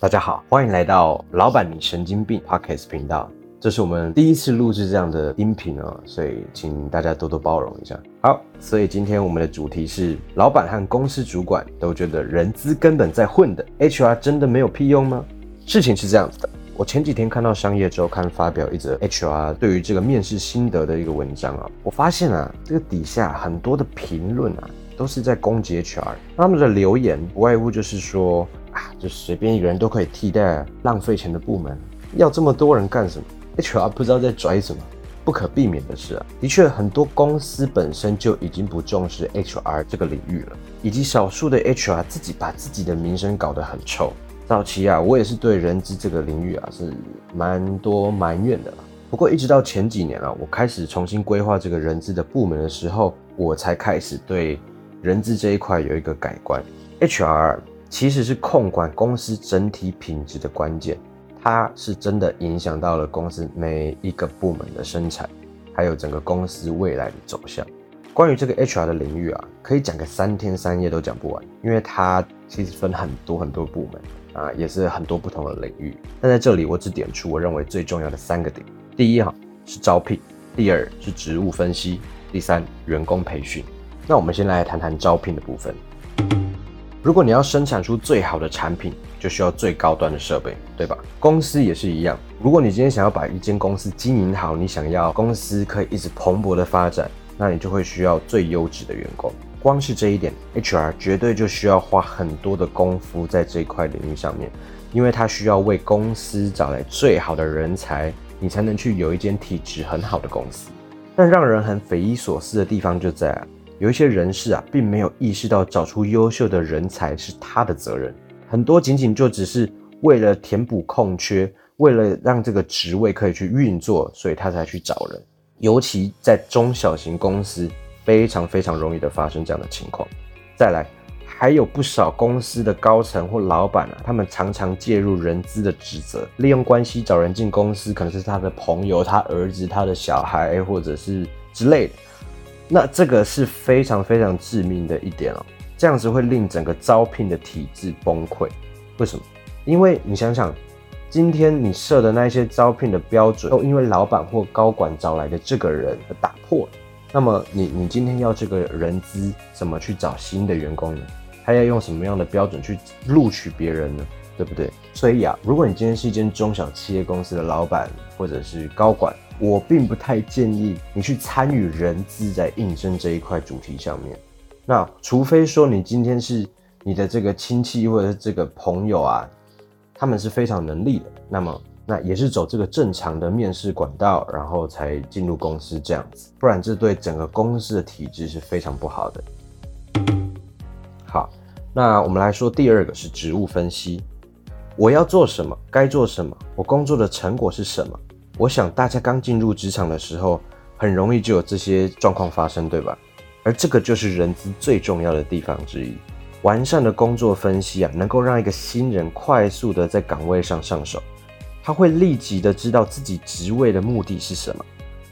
大家好，欢迎来到老板你神经病 Podcast 频道。这是我们第一次录制这样的音频哦，所以请大家多多包容一下。好，所以今天我们的主题是：老板和公司主管都觉得人资根本在混的，HR 真的没有屁用吗？事情是这样子的，我前几天看到商业周刊发表一则 HR 对于这个面试心得的一个文章啊，我发现啊，这个底下很多的评论啊，都是在攻击 HR，他们的留言不外乎就是说啊，就随便一个人都可以替代浪费钱的部门，要这么多人干什么？HR 不知道在拽什么，不可避免的是啊，的确很多公司本身就已经不重视 HR 这个领域了，以及少数的 HR 自己把自己的名声搞得很臭。早期啊，我也是对人资这个领域啊是蛮多埋怨的。不过一直到前几年啊，我开始重新规划这个人资的部门的时候，我才开始对人资这一块有一个改观。HR 其实是控管公司整体品质的关键。它是真的影响到了公司每一个部门的生产，还有整个公司未来的走向。关于这个 HR 的领域啊，可以讲个三天三夜都讲不完，因为它其实分很多很多部门啊，也是很多不同的领域。但在这里，我只点出我认为最重要的三个点：第一哈是招聘，第二是职务分析，第三员工培训。那我们先来谈谈招聘的部分。如果你要生产出最好的产品，就需要最高端的设备，对吧？公司也是一样。如果你今天想要把一间公司经营好，你想要公司可以一直蓬勃的发展，那你就会需要最优质的员工。光是这一点，HR 绝对就需要花很多的功夫在这一块领域上面，因为他需要为公司找来最好的人才，你才能去有一间体质很好的公司。但让人很匪夷所思的地方就在，有一些人士啊，并没有意识到找出优秀的人才是他的责任。很多仅仅就只是为了填补空缺，为了让这个职位可以去运作，所以他才去找人。尤其在中小型公司，非常非常容易的发生这样的情况。再来，还有不少公司的高层或老板啊，他们常常介入人资的职责，利用关系找人进公司，可能是他的朋友、他儿子、他的小孩，或者是之类的。那这个是非常非常致命的一点哦。这样子会令整个招聘的体制崩溃。为什么？因为你想想，今天你设的那些招聘的标准，都因为老板或高管找来的这个人而打破了。那么你你今天要这个人资怎么去找新的员工呢？他要用什么样的标准去录取别人呢？对不对？所以啊，如果你今天是一间中小企业公司的老板或者是高管，我并不太建议你去参与人资在应征这一块主题上面。那除非说你今天是你的这个亲戚或者是这个朋友啊，他们是非常能力的，那么那也是走这个正常的面试管道，然后才进入公司这样子，不然这对整个公司的体制是非常不好的。好，那我们来说第二个是职务分析，我要做什么，该做什么，我工作的成果是什么？我想大家刚进入职场的时候，很容易就有这些状况发生，对吧？而这个就是人资最重要的地方之一，完善的工作分析啊，能够让一个新人快速的在岗位上上手，他会立即的知道自己职位的目的是什么，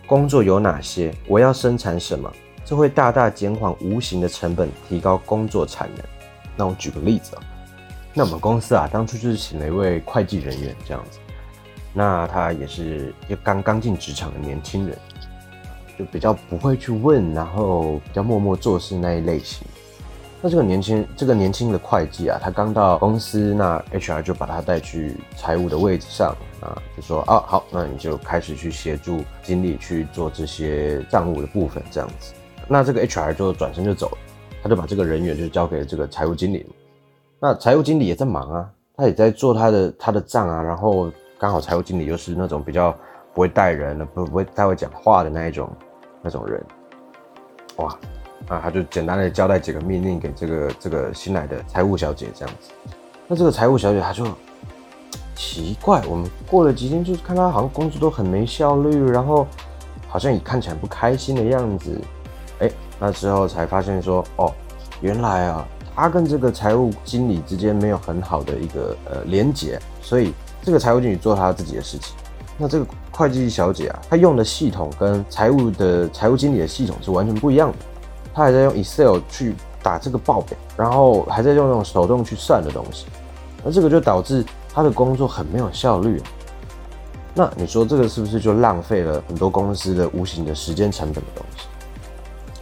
工作有哪些，我要生产什么，这会大大减缓无形的成本，提高工作产能。那我举个例子啊，那我们公司啊，当初就是请了一位会计人员这样子，那他也是一刚刚进职场的年轻人。就比较不会去问，然后比较默默做事那一类型。那这个年轻这个年轻的会计啊，他刚到公司，那 HR 就把他带去财务的位置上啊，就说啊好，那你就开始去协助经理去做这些账务的部分，这样子。那这个 HR 就转身就走了，他就把这个人员就交给了这个财务经理。那财务经理也在忙啊，他也在做他的他的账啊，然后刚好财务经理又是那种比较不会带人的，不不会太会讲话的那一种。那种人，哇，那，他就简单的交代几个命令给这个这个新来的财务小姐这样子。那这个财务小姐她就奇怪，我们过了几天，就是看她好像工作都很没效率，然后好像也看起来不开心的样子。哎，那之后才发现说，哦，原来啊，她跟这个财务经理之间没有很好的一个呃连接，所以这个财务经理做他自己的事情。那这个会计小姐啊，她用的系统跟财务的财务经理的系统是完全不一样的。她还在用 Excel 去打这个报表，然后还在用那种手动去算的东西。那这个就导致她的工作很没有效率。那你说这个是不是就浪费了很多公司的无形的时间成本的东西？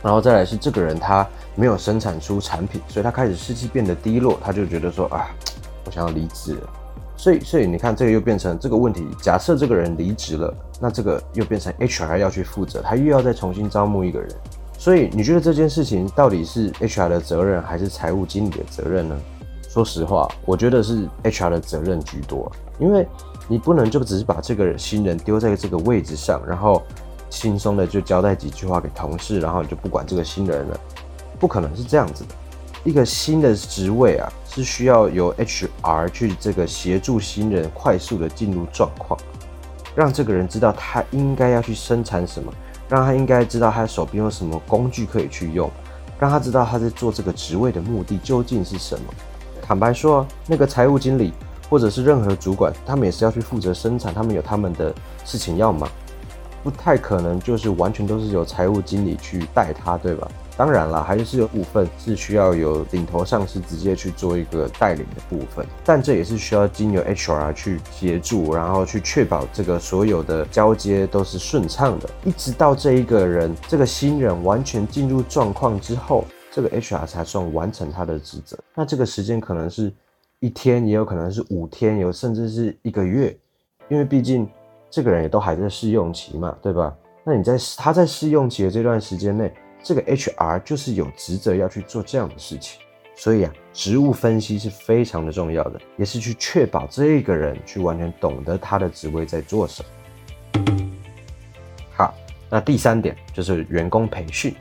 然后再来是这个人他没有生产出产品，所以他开始士气变得低落，他就觉得说啊，我想要离职了。所以，所以你看这个又变成这个问题。假设这个人离职了，那这个又变成 HR 要去负责，他又要再重新招募一个人。所以你觉得这件事情到底是 HR 的责任还是财务经理的责任呢？说实话，我觉得是 HR 的责任居多，因为你不能就只是把这个新人丢在这个位置上，然后轻松的就交代几句话给同事，然后你就不管这个新人了，不可能是这样子的。一个新的职位啊，是需要由 HR 去这个协助新人快速的进入状况，让这个人知道他应该要去生产什么，让他应该知道他手边有什么工具可以去用，让他知道他在做这个职位的目的究竟是什么。坦白说，那个财务经理或者是任何主管，他们也是要去负责生产，他们有他们的事情要忙，不太可能就是完全都是由财务经理去带他，对吧？当然了，还是有部分是需要有领头上司直接去做一个带领的部分，但这也是需要经由 HR 去协助，然后去确保这个所有的交接都是顺畅的，一直到这一个人这个新人完全进入状况之后。这个 HR 才算完成他的职责，那这个时间可能是一天，也有可能是五天，有甚至是一个月，因为毕竟这个人也都还在试用期嘛，对吧？那你在他在试用期的这段时间内，这个 HR 就是有职责要去做这样的事情，所以啊，职务分析是非常的重要的，也是去确保这个人去完全懂得他的职位在做什么。好，那第三点就是员工培训。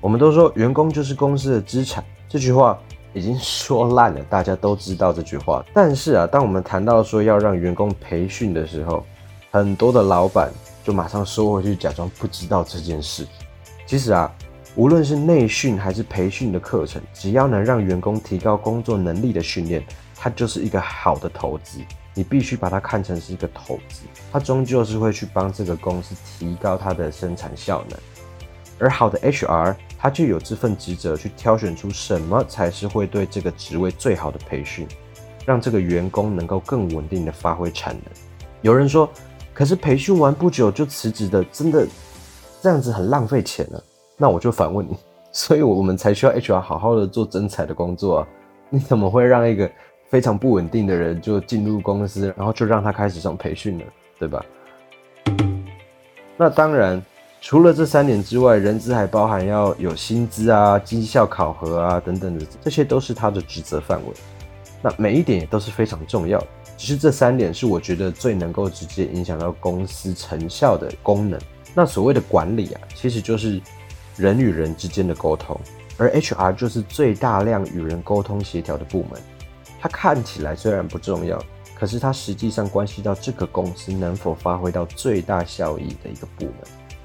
我们都说员工就是公司的资产，这句话已经 说烂了，大家都知道这句话。但是啊，当我们谈到说要让员工培训的时候，很多的老板就马上收回去，假装不知道这件事。其实啊，无论是内训还是培训的课程，只要能让员工提高工作能力的训练，它就是一个好的投资。你必须把它看成是一个投资，它终究是会去帮这个公司提高它的生产效能。而好的 HR。他就有这份职责去挑选出什么才是会对这个职位最好的培训，让这个员工能够更稳定的发挥产能。有人说，可是培训完不久就辞职的，真的这样子很浪费钱了。那我就反问你，所以我们才需要 HR 好好的做增彩的工作啊？你怎么会让一个非常不稳定的人就进入公司，然后就让他开始上培训呢？对吧？那当然。除了这三点之外，人资还包含要有薪资啊、绩效考核啊等等的，这些都是他的职责范围。那每一点也都是非常重要，只是这三点是我觉得最能够直接影响到公司成效的功能。那所谓的管理啊，其实就是人与人之间的沟通，而 HR 就是最大量与人沟通协调的部门。它看起来虽然不重要，可是它实际上关系到这个公司能否发挥到最大效益的一个部门。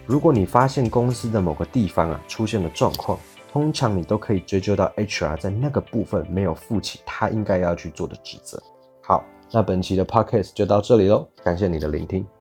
如果你发现公司的某个地方啊出现了状况，通常你都可以追究到 HR 在那个部分没有负起他应该要去做的职责。好，那本期的 Podcast 就到这里喽，感谢你的聆听。